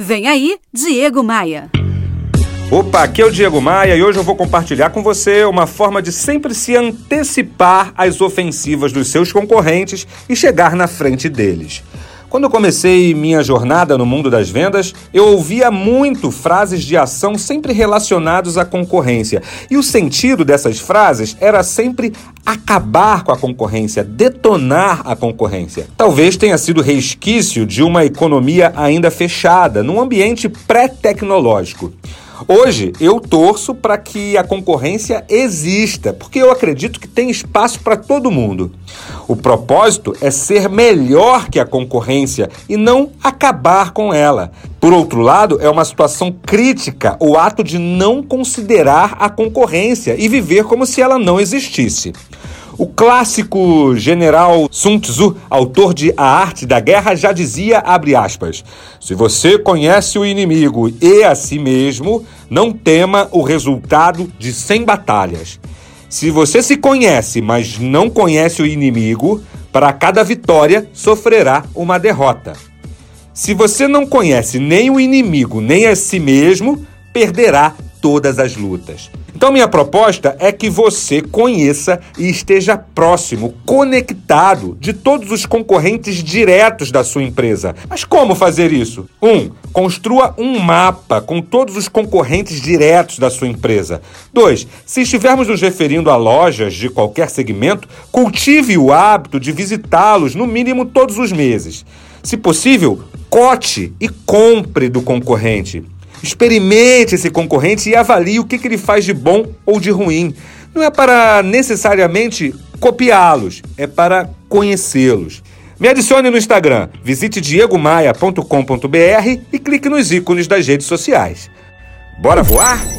Vem aí, Diego Maia. Opa, aqui é o Diego Maia e hoje eu vou compartilhar com você uma forma de sempre se antecipar às ofensivas dos seus concorrentes e chegar na frente deles. Quando eu comecei minha jornada no mundo das vendas, eu ouvia muito frases de ação sempre relacionadas à concorrência. E o sentido dessas frases era sempre acabar com a concorrência, detonar a concorrência. Talvez tenha sido resquício de uma economia ainda fechada, num ambiente pré-tecnológico. Hoje eu torço para que a concorrência exista, porque eu acredito que tem espaço para todo mundo. O propósito é ser melhor que a concorrência e não acabar com ela. Por outro lado, é uma situação crítica o ato de não considerar a concorrência e viver como se ela não existisse. O clássico general Sun Tzu, autor de A Arte da Guerra, já dizia, aspas, se você conhece o inimigo e a si mesmo, não tema o resultado de 100 batalhas. Se você se conhece, mas não conhece o inimigo, para cada vitória sofrerá uma derrota. Se você não conhece nem o inimigo, nem a si mesmo, perderá todas as lutas. Então, minha proposta é que você conheça e esteja próximo, conectado de todos os concorrentes diretos da sua empresa. Mas como fazer isso? 1. Um, construa um mapa com todos os concorrentes diretos da sua empresa. 2. Se estivermos nos referindo a lojas de qualquer segmento, cultive o hábito de visitá-los no mínimo todos os meses. Se possível, cote e compre do concorrente. Experimente esse concorrente e avalie o que, que ele faz de bom ou de ruim. Não é para necessariamente copiá-los, é para conhecê-los. Me adicione no Instagram, visite diegomaia.com.br e clique nos ícones das redes sociais. Bora voar?